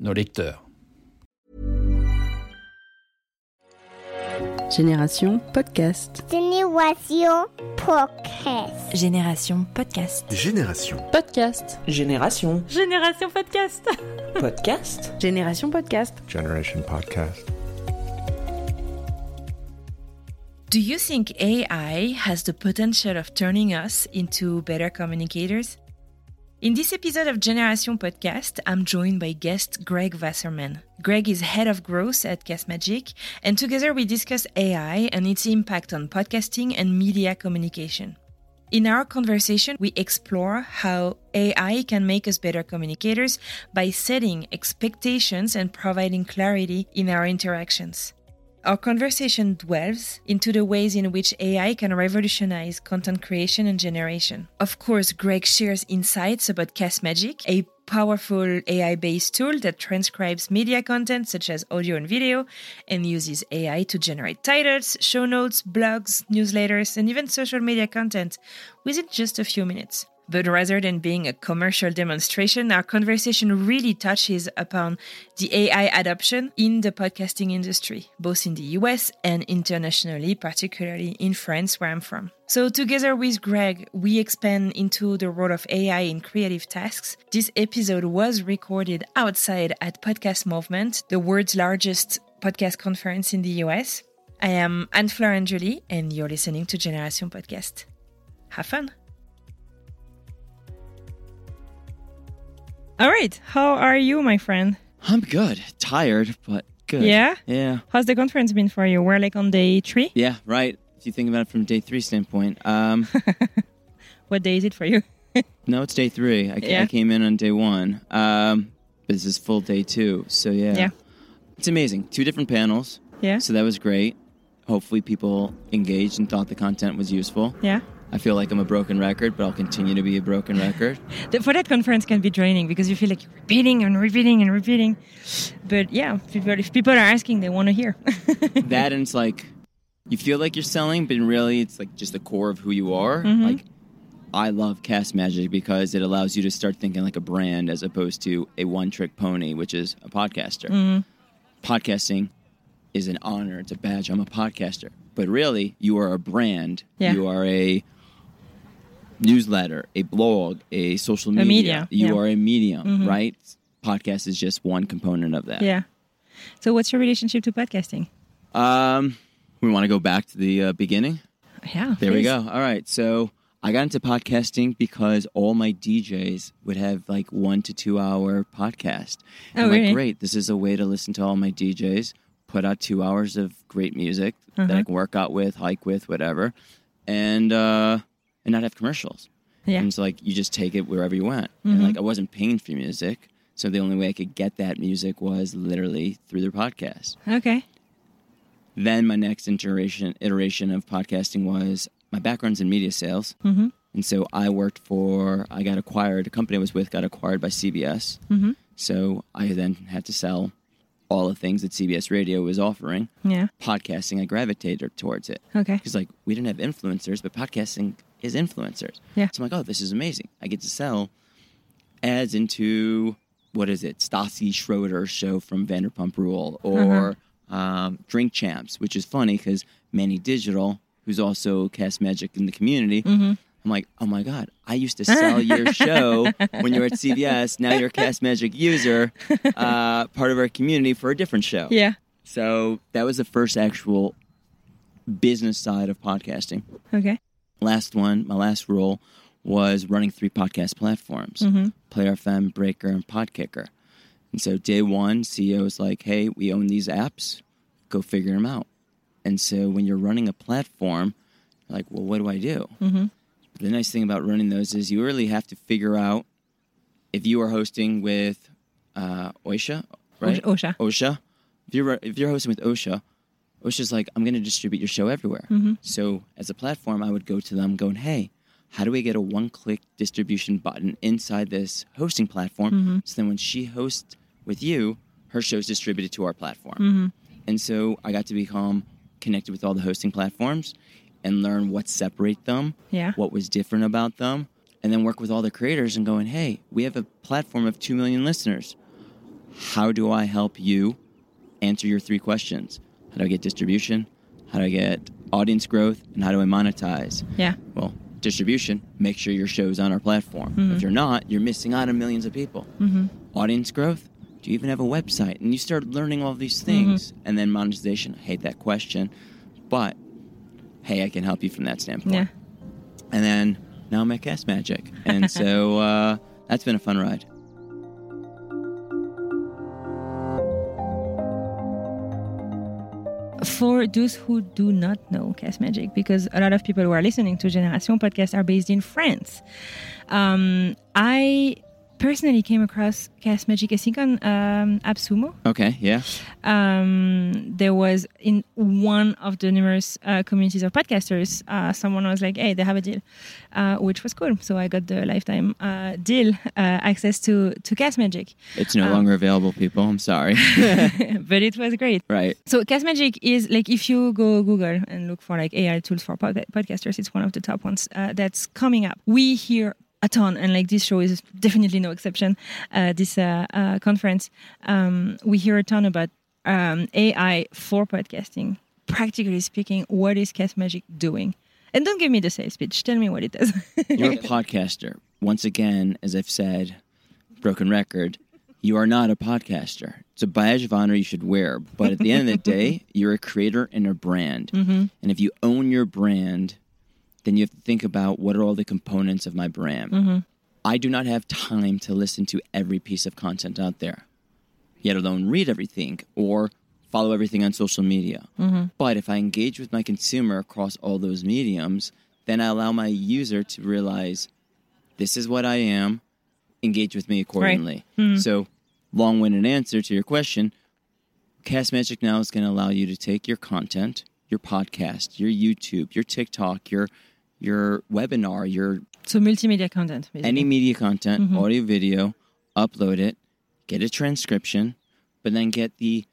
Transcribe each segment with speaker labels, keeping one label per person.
Speaker 1: nos lecteurs.
Speaker 2: Génération Podcast.
Speaker 3: Génération Podcast.
Speaker 4: Génération Podcast.
Speaker 5: Génération.
Speaker 2: Podcast.
Speaker 6: Génération.
Speaker 7: Génération Podcast.
Speaker 6: Podcast.
Speaker 2: Génération Podcast.
Speaker 5: Generation Podcast.
Speaker 4: Do you think AI has the potential of turning us into better communicators? In this episode of Generation Podcast, I'm joined by guest Greg Wasserman. Greg is head of growth at Castmagic, and together we discuss AI and its impact on podcasting and media communication. In our conversation, we explore how AI can make us better communicators by setting expectations and providing clarity in our interactions. Our conversation delves into the ways in which AI can revolutionize content creation and generation. Of course, Greg shares insights about Castmagic, a powerful AI based tool that transcribes media content such as audio and video and uses AI to generate titles, show notes, blogs, newsletters, and even social media content within just a few minutes. But rather than being a commercial demonstration, our conversation really touches upon the AI adoption in the podcasting industry, both in the US and internationally, particularly in France, where I'm from. So, together with Greg, we expand into the role of AI in creative tasks. This episode was recorded outside at Podcast Movement, the world's largest podcast conference in the US. I am Anne Fleur Angeli, and you're listening to Generation Podcast. Have fun!
Speaker 7: All right. How are you, my friend?
Speaker 6: I'm good. Tired, but good.
Speaker 7: Yeah?
Speaker 6: Yeah.
Speaker 7: How's the conference been for you? We're like on day three.
Speaker 6: Yeah, right. If you think about it from day three standpoint. Um,
Speaker 7: What day is it for you?
Speaker 6: no, it's day three. I,
Speaker 7: Yeah.
Speaker 6: I came in on day one. Um, but this is full day two. So, yeah.
Speaker 7: Yeah.
Speaker 6: It's amazing. Two different panels.
Speaker 7: Yeah.
Speaker 6: So that was great. Hopefully, people engaged and thought the content was useful.
Speaker 7: Yeah.
Speaker 6: I feel like I'm a broken record, but I'll continue to be a broken record.
Speaker 7: The, for that conference can be draining because you feel like you're repeating and repeating and repeating. But yeah, people, if people are asking, they want to hear.
Speaker 6: that and it's like you feel like you're selling, but really it's like just the core of who you are.
Speaker 7: Mm-hmm.
Speaker 6: Like I love Cast Magic because it allows you to start thinking like a brand as opposed to a one trick pony, which is a podcaster.
Speaker 7: Mm-hmm.
Speaker 6: Podcasting is an honor, it's a badge. I'm a podcaster. But really, you are a brand.
Speaker 7: Yeah.
Speaker 6: You are a newsletter, a blog, a social media.
Speaker 7: media,
Speaker 6: You
Speaker 7: yeah. Mm-hmm.
Speaker 6: are a medium, right? Podcast is just one component of that.
Speaker 7: yeah. So, what's your relationship to podcasting?
Speaker 6: Um, we want to go back to the uh, beginning.
Speaker 7: Yeah.
Speaker 6: There we go. All right. So I got into podcasting because all my DJs would have like one to two hour podcast.
Speaker 7: Oh,
Speaker 6: I'm
Speaker 7: really?
Speaker 6: like, great. This is a way to listen to all my DJs, put out two hours of great music that
Speaker 7: Uh-huh.
Speaker 6: I can work out with, hike with, whatever, and uh, and not have commercials.
Speaker 7: Yeah.
Speaker 6: And so like you just take it wherever you went. And like I wasn't paying for music. So the only way I could get that music was literally through their podcast.
Speaker 7: Okay.
Speaker 6: Then my next iteration iteration of podcasting was my background's in media sales,
Speaker 7: Mm-hmm.
Speaker 6: and so I worked for. I got acquired. The company I was with got acquired by CBS.
Speaker 7: Mm-hmm.
Speaker 6: So I then had to sell all the things that CBS Radio was offering.
Speaker 7: Yeah.
Speaker 6: Podcasting, I gravitated er, towards it
Speaker 7: Okay.
Speaker 6: because like we didn't have influencers, but podcasting is influencers.
Speaker 7: Yeah.
Speaker 6: So I'm like, oh, this is amazing. I get to sell ads into what is it, Stassi Schroeder's show from Vanderpump Rule, uh-huh. or um, Drink Champs, which is funny because Manny Digital, who's also Cast Magic in the community. Mm-hmm. I'm like, oh my god, I used to sell your show when you were at CBS. Now you're a Cast Magic user, uh, part of our community for a different show.
Speaker 7: Yeah.
Speaker 6: So that was the first actual business side of podcasting.
Speaker 7: Okay.
Speaker 6: Last one, my last role was running three podcast platforms Player FM, Breaker, and Podkicker. And so day one, CEO was like, hey, we own these apps, go figure them out. And so when you're running a platform, you're like, well, what do I do? The nice thing about running those is you really have to figure out if you are hosting with uh, Oisha, right?
Speaker 4: Ausha.
Speaker 6: Ausha. If you're if you're hosting with Ausha, Ausha's like, I'm going to distribute your show everywhere. Mm-hmm. So as a platform, I would go to them going, Hey, how do we get a one-click distribution button inside this hosting platform? Mm-hmm. So then when she hosts with you, her show's distributed to our platform. Mm-hmm. And so I got to become connected with all the hosting platforms and learn what separate them,
Speaker 4: Yeah.
Speaker 6: what was different about them, and then work with all the creators and going, hey, we have a platform of 2 million listeners. How do I help you answer your three questions? How do I get distribution? How do I get audience growth? And how do I monetize?
Speaker 4: Yeah.
Speaker 6: Well, distribution, make sure your show's on our platform. Mm-hmm. If you're not, you're missing out on millions of people. Mm-hmm. Audience growth, do you even have a website? And you start learning all these things. Mm-hmm. And then monetization, I hate that question. But hey, I can help you from that standpoint.
Speaker 4: Yeah.
Speaker 6: And then now I'm at Cast Magic. And so uh, that's been a fun ride.
Speaker 4: For those who do not know Cast Magic, because a lot of people who are listening to Generation podcast are based in France, um, I personally came across Cast Magic, I think, on um, AppSumo.
Speaker 6: Okay, yeah.
Speaker 4: um, there was in one of the numerous uh, communities of podcasters, uh, someone was like, "Hey, they have a deal," uh, which was cool. So I got the lifetime uh, deal uh, access to to Cast Magic,
Speaker 6: It's no
Speaker 4: Um,
Speaker 6: longer available, people. I'm sorry.
Speaker 4: but it was great.
Speaker 6: right.
Speaker 4: So Cast Magic is like if you go Google and look for like AI tools for pod- podcasters, it's one of the top ones uh, that's coming up. We hear a ton, and like this show is definitely no exception. Uh, this uh, uh, conference, um, we hear a ton about um, AI for podcasting. Practically speaking, what is Cast Magic doing? And don't give me the sales pitch. Tell me what it does.
Speaker 6: You're a podcaster. Once again, as I've said, broken record, you are not a podcaster. It's a badge of honor you should wear. But at the end of the day, you're a creator and a brand. And if you own your brand, then you have to think about what are all the components of my brand. Mm-hmm. I do not have time to listen to every piece of content out there, yet alone read everything or follow everything on social media. Mm-hmm. But if I engage with my consumer across all those mediums, then I allow my user to realize this is what I am, engage with me accordingly. Hmm. So, long winded answer to your question Cast Magic now is going to allow you to take your content, your podcast, your YouTube, your TikTok, your your webinar, your
Speaker 4: so multimedia content, basically.
Speaker 6: any media content, mm-hmm. audio, video, upload it, get a transcription, but then get the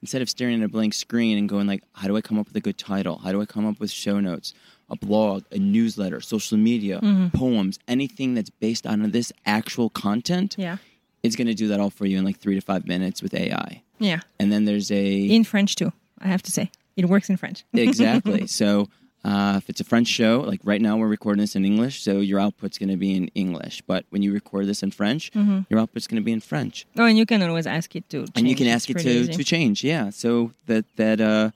Speaker 6: instead of staring at a blank screen and going like, how do I come up with a good title? How do I come up with show notes? A blog, a newsletter, social media, mm-hmm. poems, anything that's based on this actual content,
Speaker 4: yeah,
Speaker 6: it's going to do that all for you in like three to five minutes with AI.
Speaker 4: yeah,
Speaker 6: And then there's a
Speaker 4: in French too. I have to say, it works in French.
Speaker 6: exactly. So uh, if it's a French show, like right now we're recording this in English, so your output's going to be in English. But when you record this in French, your output's going to be in French,
Speaker 4: Oh, and you can always ask it to. Change.
Speaker 6: and you can
Speaker 4: It's
Speaker 6: ask it to
Speaker 4: easy.
Speaker 6: to change. Yeah, so that that uh,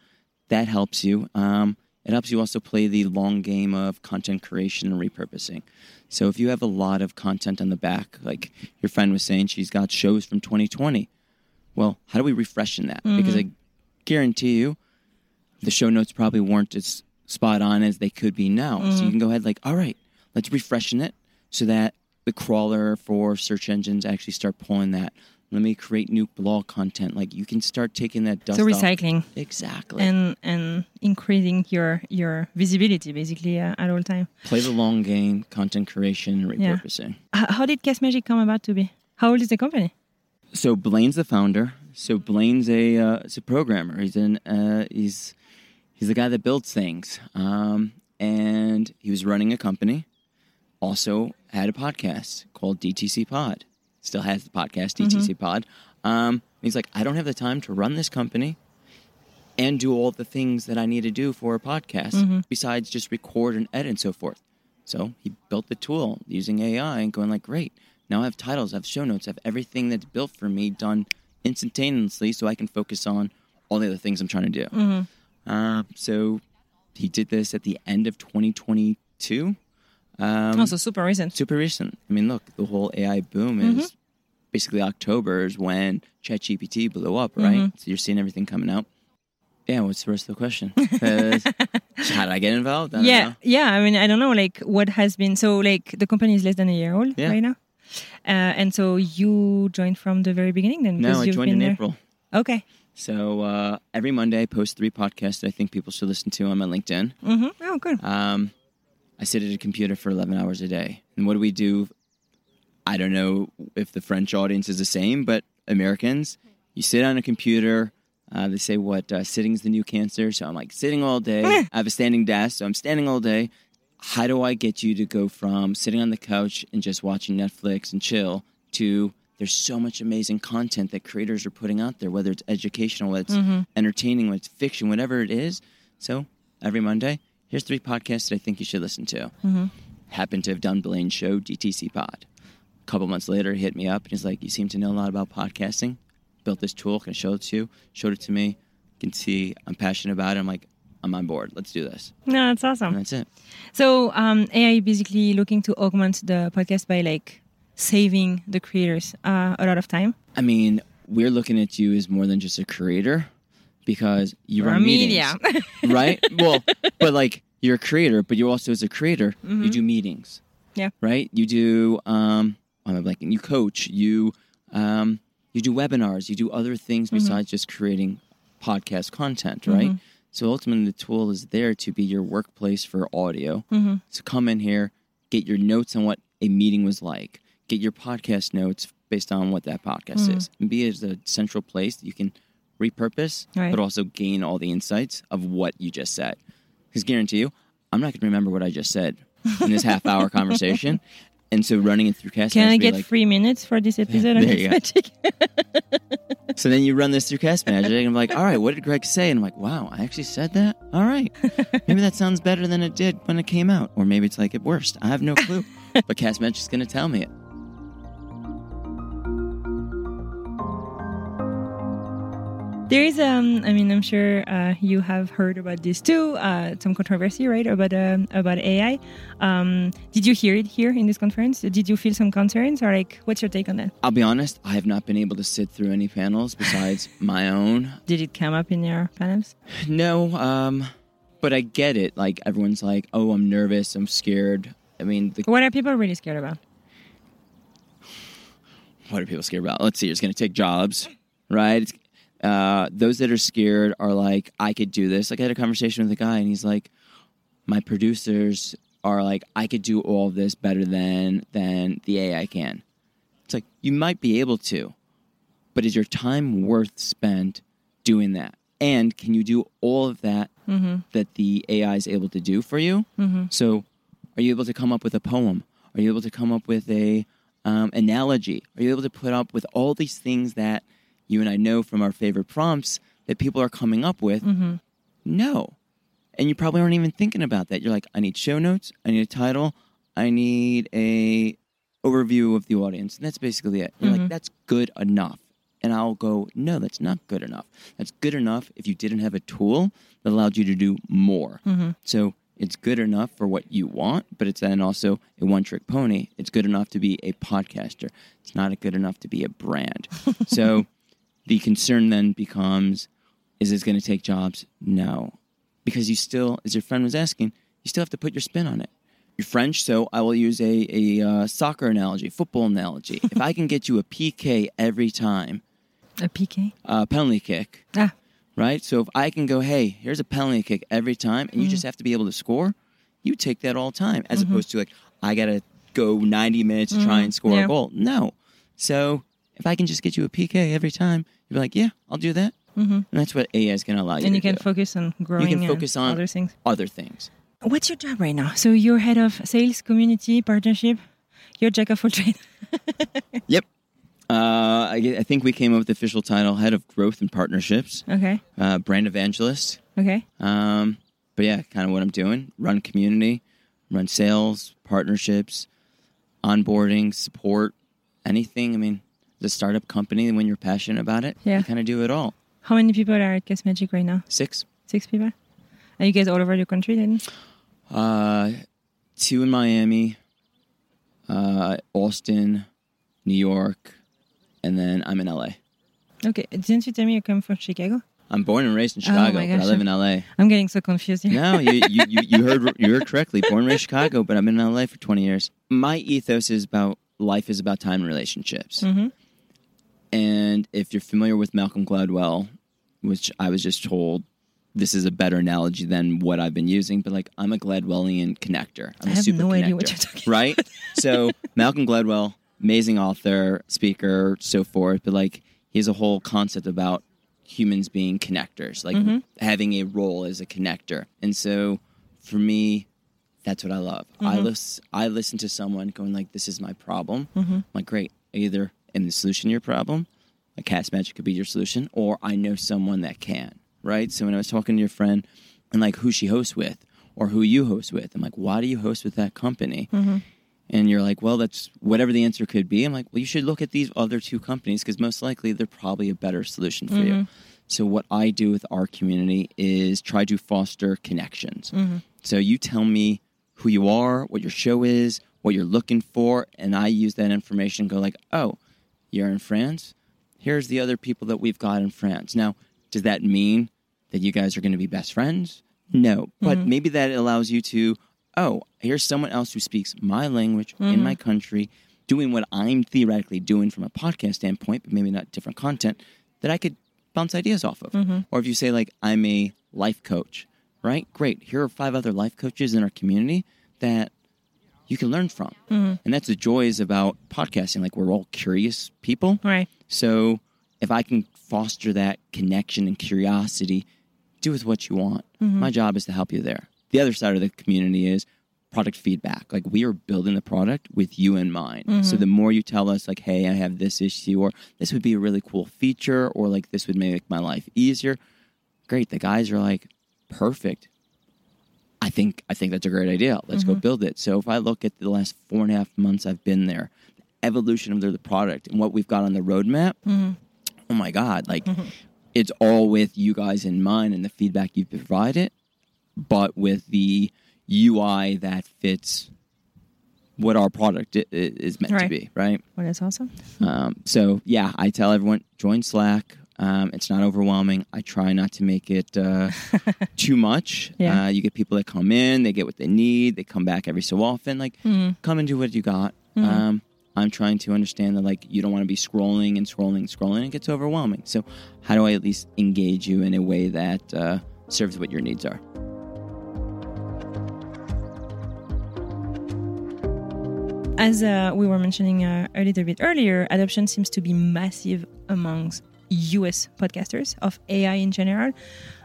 Speaker 6: that helps you. Um, it helps you also play the long game of content creation and repurposing. So if you have a lot of content on the back, like your friend was saying, she's got shows from 2020. Well, how do we refreshen that? Because I guarantee you, the show notes probably weren't as spot on as they could be now. So you can go ahead, like, all right, let's refreshen it so that the crawler for search engines actually start pulling that. Let me create new blog content. Like you can start taking that dust
Speaker 4: So
Speaker 6: off.
Speaker 4: recycling
Speaker 6: Exactly.
Speaker 4: and and increasing your your visibility basically uh, at all time.
Speaker 6: Play the long game, content creation, and
Speaker 4: Yeah.
Speaker 6: repurposing.
Speaker 4: H- how did Cast Magic come about to be? How old is the company?
Speaker 6: So Blaine's the founder. So Blaine's a uh, a programmer. He's an uh, he's he's the guy that builds things. Um, and he was running a company. Also had a podcast called DTC Pod. Still has the podcast DTC Pod. Um, he's like, I don't have the time to run this company and do all the things that I need to do for a podcast besides just record and edit and so forth. So he built the tool using AI and going like, great. Now I have titles, I have show notes, I have everything that's built for me done instantaneously, so I can focus on all the other things I'm trying to do. Uh, so he did this at the end of 2022. Um,
Speaker 4: also super recent.
Speaker 6: super recent. I mean, look, the whole AI boom is basically October is when ChatGPT blew up, right? So you're seeing everything coming out. Yeah, what's the rest of the question? how did I get involved? I
Speaker 4: Yeah, yeah. I mean, I don't know, like what has been. So, like the company is less than a year old
Speaker 6: Yeah.
Speaker 4: right now. Uh, and so you joined from the very beginning then?
Speaker 6: No, I
Speaker 4: you've
Speaker 6: joined
Speaker 4: been
Speaker 6: in
Speaker 4: there.
Speaker 6: April.
Speaker 4: Okay.
Speaker 6: So uh, every Monday, I post three podcasts that I think people should listen to on my LinkedIn.
Speaker 4: hmm Oh, good.
Speaker 6: Um, I sit at a computer for 11 hours a day. And what do we do? I don't know if the French audience is the same, but Americans, you sit on a computer. Uh, they say what uh, sitting's the new cancer. So I'm like sitting all day. I have a standing desk, so I'm standing all day. How do I get you to go from sitting on the couch and just watching Netflix and chill to there's so much amazing content that creators are putting out there, whether it's educational, whether it's entertaining, whether it's fiction, whatever it is. So every Monday, here's three podcasts that I think you should listen to. Happened to have done Blaine's show, DTC Pod. A couple months later, he hit me up and he's like, You seem to know a lot about podcasting. Built this tool, can I show it to you? Showed it to me. You can see I'm passionate about it. I'm like, I'm on board. Let's do this.
Speaker 4: No, that's
Speaker 6: And
Speaker 4: awesome.
Speaker 6: that's it.
Speaker 4: So um, AI basically looking to augment the podcast by like saving the creators uh, a lot of time.
Speaker 6: I mean, we're looking at you as more than just a creator because you run
Speaker 4: media.
Speaker 6: meetings, right? Well, but like you're a creator, but you also as a creator,
Speaker 4: Mm-hmm.
Speaker 6: you do meetings.
Speaker 4: Yeah.
Speaker 6: Right. You do. Um, I'm blanking. You coach. You um, you do webinars. You do other things
Speaker 4: Mm-hmm.
Speaker 6: besides just creating podcast content. Right. So ultimately, the tool is there to be your workplace for audio.
Speaker 4: Mm-hmm.
Speaker 6: So come in here, get your notes on what a meeting was like, get your podcast notes based on what that podcast
Speaker 4: Mm-hmm.
Speaker 6: is, and be as a central place that you can repurpose,
Speaker 4: Right.
Speaker 6: but also gain all the insights of what you just said. Because guarantee you, I'm not going to remember what I just said in this half hour conversation. And so running it through Cast
Speaker 4: Can I get
Speaker 6: like,
Speaker 4: three minutes for this episode of
Speaker 6: there you
Speaker 4: Cast
Speaker 6: go.
Speaker 4: Magic?
Speaker 6: so then you run this through Cast Magic, and I'm like, all right, what did Greg say? And I'm like, wow, I actually said that? All right. Maybe that sounds better than it did when it came out. Or maybe it's like it worst. I have no clue. but Cast Magic's going to tell me it.
Speaker 4: There is, um, I mean, I'm sure uh, you have heard about this too. Uh, some controversy, right, about um about AI. Um, did you hear it here in this conference? Did you feel some concerns, or like, what's your take on that?
Speaker 6: I'll be honest, I have not been able to sit through any panels besides my own.
Speaker 4: Did it come up in your panels?
Speaker 6: No, um, but I get it. Like, everyone's like, oh, I'm nervous, I'm scared. I mean, the,
Speaker 4: What are people really scared about?
Speaker 6: what are people scared about? Let's see, it's going to take jobs, right? It's, uh, those that are scared are like, I could do this. Like, I had a conversation with a guy, and he's like, my producers are like, I could do all of this better than than the AI can. It's like you might be able to, but is your time worth spent doing that? And can you do all of that that the AI is able to do for you? So, are you able to come up with a poem? Are you able to come up with a um, analogy? Are you able to put up with all these things that you and I know from our favorite prompts that people are coming up with? Mm-hmm. No. And you probably aren't even thinking about that. You're like, I need show notes, I need a title, I need a overview of the audience. And that's basically it. You're like, mm-hmm. that's good enough. And I'll go, no, that's not good enough. That's good enough if you didn't have a tool that allowed you to do more. Mm-hmm. So it's good enough for what you want, but it's then also a one trick pony. It's good enough to be a podcaster. It's not good enough to be a brand. so the concern then becomes is this going to take jobs? No. Because you still, as your friend was asking, you still have to put your spin on it. You're French, so I will use a, a uh, soccer analogy, football analogy. if I can get you a PK every time,
Speaker 4: A PK?
Speaker 6: a penalty kick,
Speaker 4: Ah,
Speaker 6: right? So if I can go, hey, here's a penalty kick every time, and you just have to be able to score, you take that all time, as opposed to like, I got to go 90 minutes to try and score
Speaker 4: Yeah.
Speaker 6: a goal. No. So if I can just get you a PK every time, you'd be like, yeah, I'll do that. Mm-hmm. And that's what AI is going to allow you
Speaker 4: and
Speaker 6: to
Speaker 4: you can
Speaker 6: do.
Speaker 4: focus on growing
Speaker 6: you can focus on
Speaker 4: other things.
Speaker 6: other things.
Speaker 4: What's your job right now? So you're head of sales, community, partnership. You're jack of all trades.
Speaker 6: Yep. Uh, I, I think we came up with the official title, Head of Growth and Partnerships,
Speaker 4: Okay.
Speaker 6: uh, Brand Evangelist.
Speaker 4: Okay.
Speaker 6: Um, but yeah, kind of what I'm doing: run community, run sales, partnerships, onboarding, support, anything. I mean, the startup company. When you're passionate about it,
Speaker 4: Yeah.
Speaker 6: you kind of do it all.
Speaker 4: How many people are at Cast Magic right now?
Speaker 6: Six,
Speaker 4: Six people? Are you guys all over the country then?
Speaker 6: uh, two in Miami, uh, Austin, New York, and then I'm in LA.
Speaker 4: Okay. Didn't you tell me you come from Chicago?
Speaker 6: I'm born and raised in
Speaker 4: Oh
Speaker 6: Chicago,
Speaker 4: my
Speaker 6: but I live in LA.
Speaker 4: I'm getting so confused here.
Speaker 6: No, you, you, you, you heard you heard correctly. Born and raised in Chicago, but I've been in LA for 20 years. My ethos is about life is about time and relationships.
Speaker 4: Mhm.
Speaker 6: And if you're familiar with Malcolm Gladwell, which I was just told this is a better analogy than what I've been using, but like I'm a Gladwellian connector. I'm
Speaker 4: I
Speaker 6: a
Speaker 4: have
Speaker 6: super
Speaker 4: no idea what you're talking
Speaker 6: right? so Malcolm Gladwell, amazing author, speaker, so forth, but like he has a whole concept about humans being connectors, like
Speaker 4: Mm-hmm.
Speaker 6: having a role as a connector. And so for me, that's what I love. I
Speaker 4: Mm-hmm.
Speaker 6: listen I listen to someone going like, This is my problem.
Speaker 4: Mm-hmm.
Speaker 6: I'm like, great. I either am the solution to your problem, like cast magic could be your solution, or I know someone that can. Right? So when I was talking to your friend and like who she hosts with or who you host with, I'm like, why do you host with that company? Mm-hmm. And you're like, well, that's whatever the answer could be. I'm like, well, you should look at these other two companies because most likely they're probably a better solution for you. Mm-hmm. So, what I do with our community is try to foster connections. Mm-hmm. So, you tell me who you are, what your show is, what you're looking for, and I use that information and go, like, oh, you're in France? Here's the other people that we've got in France. Now, does that mean that you guys are going to be best friends? No, but mm-hmm. maybe that allows you to, oh, here's someone else who speaks my language in mm-hmm. my country, doing what I'm theoretically doing from a podcast standpoint, but maybe not different content that I could bounce ideas off of. Mm-hmm. Or if you say, like, I'm a life coach, right? Great. Here are five other life coaches in our community that you can learn from. Mm-hmm. And that's the joys about podcasting. Like, we're all curious people.
Speaker 4: Right.
Speaker 6: So if I can foster that connection and curiosity, do with what you want. Mm-hmm. My job is to help you there. The other side of the community is product feedback. Like we are building the product with you in mind. So mm-hmm. the more you tell us like, hey, I have this issue or this would be a really cool feature or like this would make my life easier. Great. The guys are like, perfect. Think I think that's a great idea. Let's go mm-hmm. build it. So if I look at the last four and a half months I've been there, the evolution of the, the product and what we've got on the roadmap, mm-hmm. oh my god, like mm-hmm. it's all with you guys in mind and the feedback you've provided, but with the UI that fits what our product is meant to be, right?
Speaker 4: Well, that's awesome.
Speaker 6: Um, so yeah, I tell everyone join Slack. Um, it's not overwhelming. I try not to make it uh, too much.
Speaker 4: Yeah.
Speaker 6: Uh, you get people that come in, they get what they need, they come back every so often. Like,
Speaker 4: Mm-hmm.
Speaker 6: come and do what you got. Um, I'm trying to understand that like you don't want to be scrolling and scrolling and scrolling. It gets overwhelming. So how do I at least engage you in a way that uh, serves what your needs are?
Speaker 4: As uh, we were mentioning uh, a little bit earlier, adoption seems to be massive amongst US podcasters of AI in general.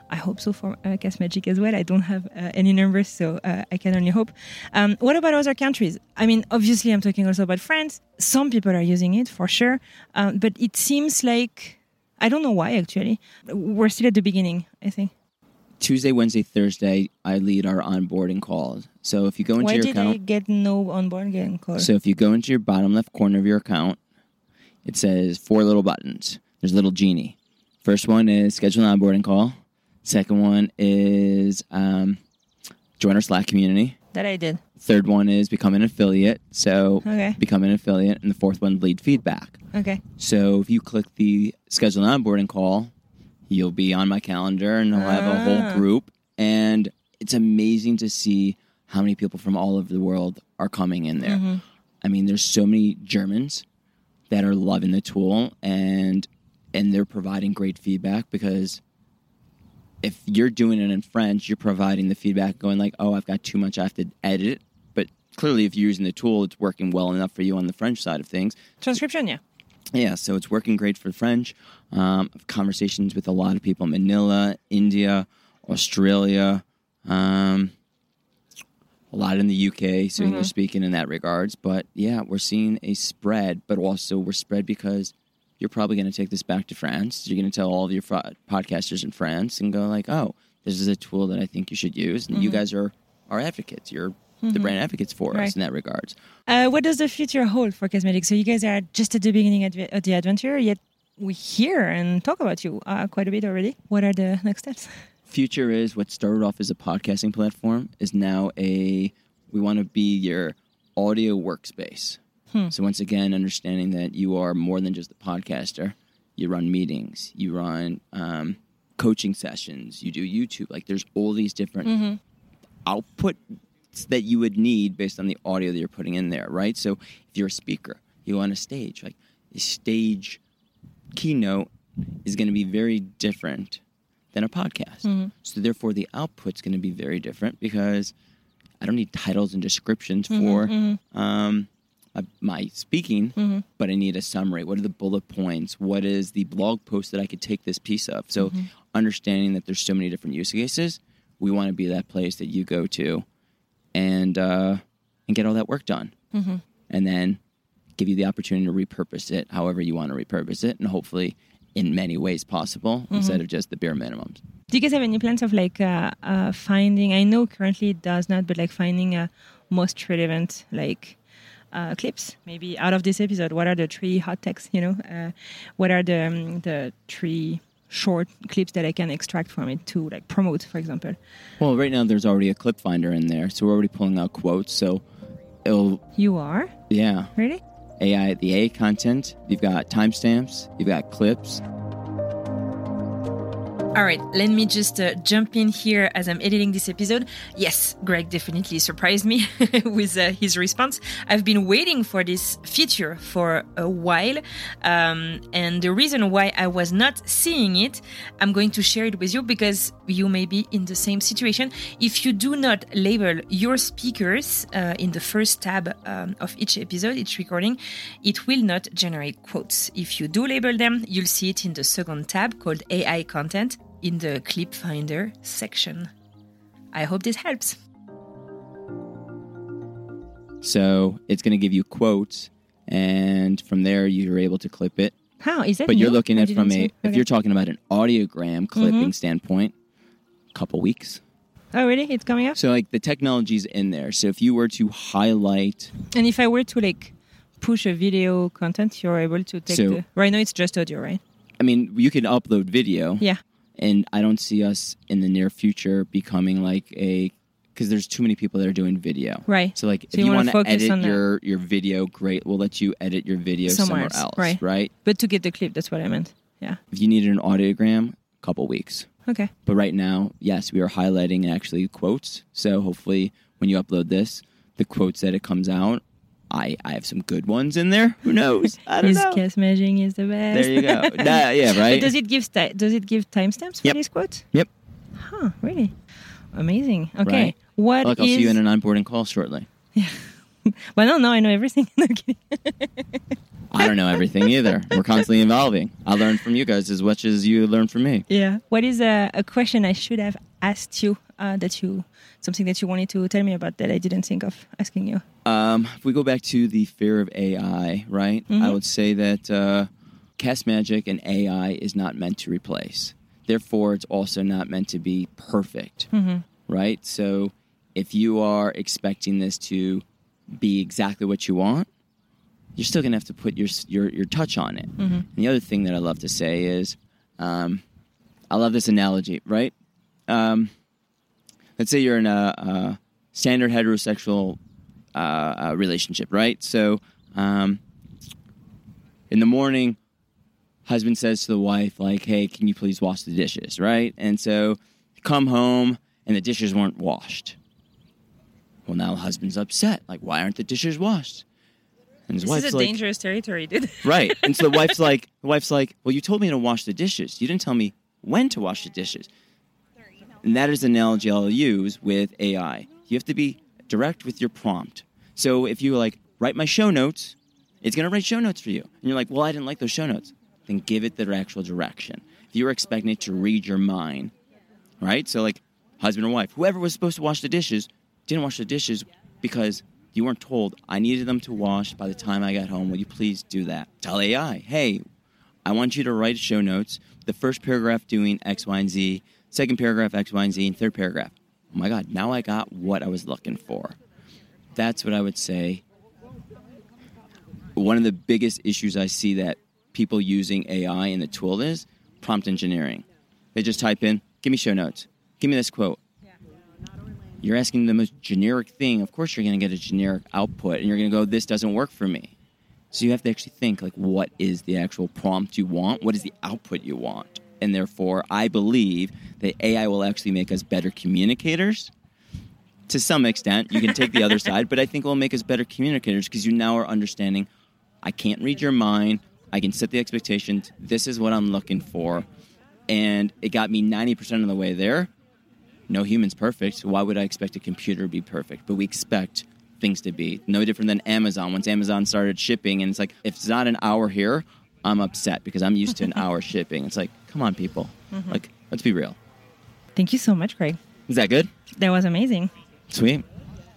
Speaker 4: I hope so for uh, Cast Magic as well. I don't have uh, any numbers, so uh, I can only hope. Um, what about other countries? I mean, obviously, I'm talking also about France. Some people are using it for sure, um, but it seems like I don't know why actually. We're still at the beginning, I think.
Speaker 6: Tuesday, Wednesday, Thursday, I lead our onboarding calls. So if you go into
Speaker 4: Why
Speaker 6: your
Speaker 4: did I get no onboard getting call?
Speaker 6: So if you go into your bottom left corner of your account, it says four little buttons. There's a little genie. First one is schedule an onboarding call. Second one is um, join our Slack community.
Speaker 4: that I did.
Speaker 6: Third one is become an affiliate. So
Speaker 4: Okay.
Speaker 6: become an affiliate. And the fourth one, lead feedback.
Speaker 4: Okay.
Speaker 6: So if you click the schedule an onboarding call, you'll be on my calendar and I'll have a
Speaker 4: Ah.
Speaker 6: whole group. And it's amazing to see how many people from all over the world are coming in there.
Speaker 4: Mm-hmm.
Speaker 6: I mean, there's so many Germans that are loving the tool and and they're providing great feedback because if you're doing it in French, you're providing the feedback going like, "Oh, I've got too much, I have to edit." it." But clearly if you're using the tool, it's working well enough for you on the French side of things.
Speaker 4: Transcription, yeah.
Speaker 6: Yeah, so it's working great for French. Um, conversations with a lot of people in Manila, India, Australia, um, a lot in the UK, so English speaking in that regards. But yeah, we're seeing a spread, but also we're spread because you're probably going to take this back to France. You're going to tell all of your fo- podcasters in France and go like, "Oh, this is a tool that I think you should use." And you guys are our advocates. You're the brand advocates for
Speaker 4: Right.
Speaker 6: us in that regards.
Speaker 4: Uh, what does the future hold for Castmagic? So you guys are just at the beginning of the- of the adventure, yet we hear and talk about you uh, quite a bit already. What are the next steps?
Speaker 6: future is what started off as a podcasting platform is now a we want to be your audio workspace Hmm. so once again understanding that you are more than just a podcaster. You run meetings. You run um, coaching sessions. You do youtube. Like there's all these different mm-hmm. output that you would need based on the audio that you're putting in there right? So if you're a speaker you on a stage. Like a stage keynote is going to be very different than a podcast. Mm-hmm. So therefore, the output's going to be very different because I don't need titles and descriptions mm-hmm, for um, my, my speaking, but I need a summary. What are the bullet points? What is the blog post that I could take this piece of? So, understanding that there's so many different use cases, we want to be that place that you go to and uh, and get all that work done, and then give you the opportunity to repurpose it however you want to repurpose it, and hopefully in many ways possible instead of just the bare minimums.
Speaker 4: Do you guys have any plans of like uh, uh, finding? I know currently it does not, but like finding a most relevant like uh, clips, maybe out of this episode. What are the three hot texts? You know, uh, what are the um, the three short clips that I can extract from it to like promote, for example?
Speaker 6: Well, right now there's already a clip finder in there, so we're already pulling out quotes. So it'll,
Speaker 4: You are
Speaker 6: yeah,
Speaker 4: really
Speaker 6: AI, the AI content. You've got timestamps, you've got clips.
Speaker 8: All right, let me just uh, jump in here as I'm editing this episode. Yes, Greg definitely surprised me with uh, his response. I've been waiting for this feature for a while, um, and the reason why I was not seeing it, I'm going to share it with you because you may be in the same situation. If you do not label your speakers uh, in the first tab um, of each episode, each recording, it will not generate quotes. If you do label them, you'll see it in the second tab called AI content in the clip finder section. I hope this helps.
Speaker 6: So it's going to give you quotes, and from there you're able to clip it.
Speaker 4: how is that?
Speaker 6: But you're looking at from a
Speaker 4: see.
Speaker 6: if you're talking about an audiogram mm-hmm. clipping standpoint, couple weeks.
Speaker 4: oh really? It's coming up.
Speaker 6: So like the technology's in there. So if you were to highlight,
Speaker 4: And if I were to like push a video content, you're able to take
Speaker 6: So-
Speaker 4: the. Right now, it's just audio, right?
Speaker 6: I mean, you can upload video.
Speaker 4: Yeah.
Speaker 6: And I don't see us in the near future becoming like a because there's too many people that are doing video.
Speaker 4: Right.
Speaker 6: So like
Speaker 4: So
Speaker 6: if
Speaker 4: you
Speaker 6: you,
Speaker 4: wanna focus
Speaker 6: edit your your video, great. We'll let you edit your video
Speaker 4: Somewhere
Speaker 6: somewhere,
Speaker 4: else,
Speaker 6: else,
Speaker 4: right.
Speaker 6: right?
Speaker 4: But to get the clip, that's what I meant. Yeah.
Speaker 6: If you needed an audiogram, a couple weeks.
Speaker 4: Okay.
Speaker 6: But right now, yes, we are highlighting actually quotes. So hopefully, when you upload this, the quotes that it comes out, I I have some good ones in there. Who knows? I don't
Speaker 4: His
Speaker 6: know.
Speaker 4: Castmagic is the best.
Speaker 6: There you go. Nah, yeah,
Speaker 4: But
Speaker 6: right.
Speaker 4: does it give sti- does it give timestamps for
Speaker 6: Yep.
Speaker 4: these quotes?
Speaker 6: Yep.
Speaker 4: Huh. Really? Amazing. Okay.
Speaker 6: Right.
Speaker 4: What
Speaker 6: Look, I'll
Speaker 4: is-
Speaker 6: see you in an onboarding call shortly. Yeah.
Speaker 4: Well, no, no, I know everything. No, kidding.
Speaker 6: I don't know everything either. We're constantly evolving. I learn from you guys as much as you learn from me.
Speaker 4: yeah. What is a, a question I should have asked you uh, that you something that you wanted to tell me about that I didn't think of asking you?
Speaker 6: Um, if we go back to the fear of AI, right? I would say that uh, Cast Magic and AI is not meant to replace. Therefore, it's also not meant to be perfect, right? So, if you are expecting this to be exactly what you want, you're still gonna have to put your your your touch on it. And the other thing that I love to say is, um, I love this analogy, right? Um, let's say you're in a, a standard heterosexual uh, uh, relationship, right? So, um, in the morning, husband says to the wife, like, "Hey, can you please wash the dishes?" Right? And so, come home and the dishes weren't washed. Well, now the husband's upset. Like, why aren't the dishes washed? And his
Speaker 4: This
Speaker 6: wife's
Speaker 4: is a
Speaker 6: like,
Speaker 4: dangerous territory, dude.
Speaker 6: right. And so the wife's like, the wife's like, well, you told me to wash the dishes. You didn't tell me when to wash the dishes. And that is the analogy I'll use with AI. You have to be direct with your prompt. So if you like write my show notes, it's going to write show notes for you. And you're like, well, I didn't like those show notes. Then give it the actual direction. If you were expecting it to read your mind, right? So like husband or wife, whoever was supposed to wash the dishes didn't wash the dishes because you weren't told I needed them to wash by the time I got home. Will you please do that? Tell AI, hey, I want you to write show notes. The first paragraph doing X, Y, and Z, second paragraph X, Y, and Z, and third paragraph. Oh my God, now I got what I was looking for. That's what I would say. One of the biggest issues I see that people using AI in the tool is prompt engineering. They just type in, give me show notes, give me this quote. You're asking the most generic thing. Of course, you're going to get a generic output, and you're going to go, this doesn't work for me. So you have to actually think like what is the actual prompt you want? What is the output you want? And therefore, I believe that AI will actually make us better communicators. To some extent, you can take the other side, but I think it will make us better communicators because you now are understanding I can't read your mind. I can set the expectations. This is what I'm looking for. And it got me 90% of the way there. No human's perfect. Why would I expect a computer to be perfect? But we expect things to be no different than Amazon. Once Amazon started shipping, and it's like, if it's not an hour here, I'm upset because I'm used to an hour shipping. It's like, come on, people. Like, let's be real.
Speaker 9: Thank you so much, Greg.
Speaker 6: Is that good?
Speaker 9: That was amazing.
Speaker 6: Sweet.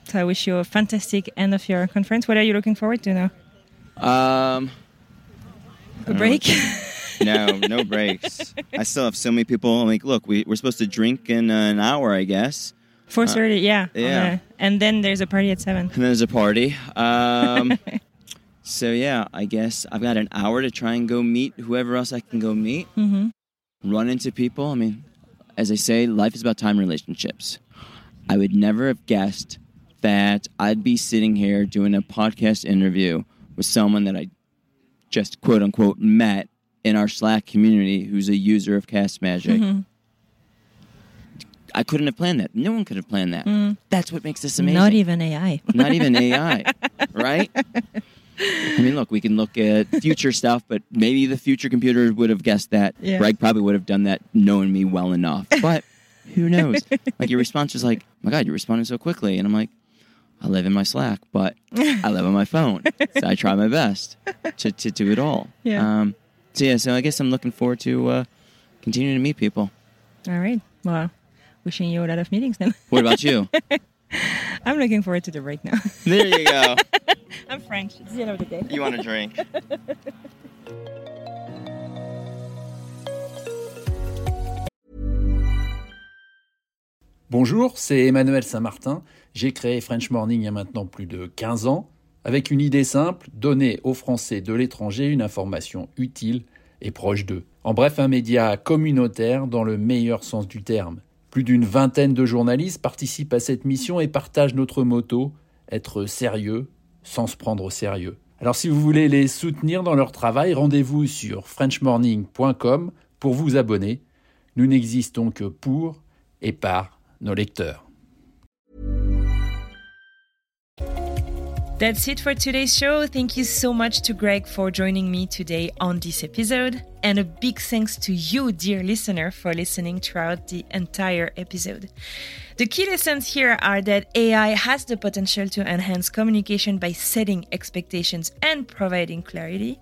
Speaker 9: So I wish you a fantastic end of your conference. What are you looking forward to now?
Speaker 6: Um,
Speaker 9: A break?
Speaker 6: no, no breaks. I still have so many people. I'm Like, look, we, we're supposed to drink in uh, an hour, I guess.
Speaker 9: Four thirty, yeah.
Speaker 6: yeah.
Speaker 9: Okay. And then there's a party at seven.
Speaker 6: And then there's a party. Um, so, yeah, I guess I've got an hour to try and go meet whoever else I can go meet,
Speaker 9: Mm-hmm.
Speaker 6: Run into people. I mean, as I say, life is about time relationships. I would never have guessed that I'd be sitting here doing a podcast interview with someone that I just quote unquote met in our Slack community who's a user of Cast Magic.
Speaker 9: Mm-hmm.
Speaker 6: I couldn't have planned that. No one could have planned that. That's what makes this amazing.
Speaker 9: Not even AI.
Speaker 6: Not even AI, right? I mean, look, we can look at future stuff, but maybe the future computer would have guessed that.
Speaker 9: Yeah.
Speaker 6: Greg probably would have done that knowing me well enough. But who knows? like your response was like, "My God, you're responding so quickly," and I'm like, "I live in my Slack, but I live on my phone, so I try my best to, to do it all."
Speaker 9: Yeah.
Speaker 6: Um, so yeah, so I guess I'm looking forward to uh, continuing to meet people.
Speaker 9: All right. Well, wishing you a lot of meetings then.
Speaker 6: What about you?
Speaker 9: I'm looking forward to the break now.
Speaker 6: there you go.
Speaker 9: I'm French. It's the end of the day.
Speaker 6: You want a drink?
Speaker 1: Bonjour, c'est Emmanuel Saint-Martin. J'ai créé French Morning il y a maintenant plus de 15 ans, avec une idée simple, donner aux Français de l'étranger une information utile et proche d'eux. En bref, un média communautaire dans le meilleur sens du terme. Plus d'une vingtaine de journalistes participent à cette mission et partagent notre motto, être sérieux sans se prendre au sérieux. Alors si vous voulez les soutenir dans leur travail, rendez-vous sur frenchmorning.com pour vous abonner. Nous n'existons que pour et par nos lecteurs.
Speaker 4: That's it for today's show. Thank you so much to Greg for joining me today on this episode. And a big thanks to you, dear listener, for listening throughout the entire episode. The key lessons here are that AI has the potential to enhance communication by setting expectations and providing clarity.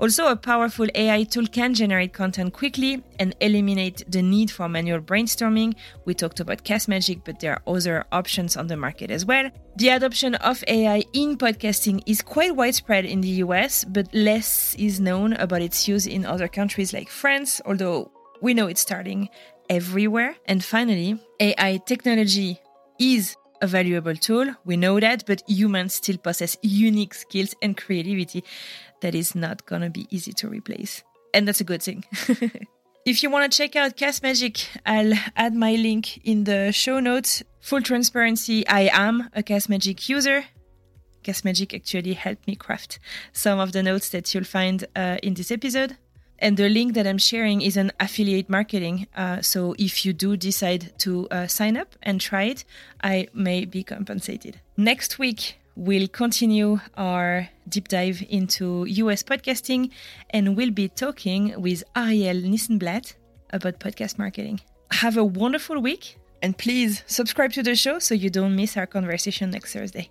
Speaker 4: Also, a powerful AI tool can generate content quickly and eliminate the need for manual brainstorming. We talked about Cast Magic, but there are other options on the market as well. The adoption of AI in podcasting is quite widespread in the US, but less is known about its use in other countries like France, although we know it's starting everywhere. And finally, AI technology is a valuable tool. We know that, but humans still possess unique skills and creativity that is not going to be easy to replace. And that's a good thing. if you want to check out Cast Magic, I'll add my link in the show notes. Full transparency, I am a Cast Magic user. Cast Magic actually helped me craft some of the notes that you'll find uh, in this episode. And the link that I'm sharing is an affiliate marketing. Uh, so if you do decide to uh, sign up and try it, I may be compensated. Next week, we'll continue our deep dive into US podcasting and we'll be talking with Ariel Nissenblatt about podcast marketing. Have a wonderful week and please subscribe to the show so you don't miss our conversation next Thursday.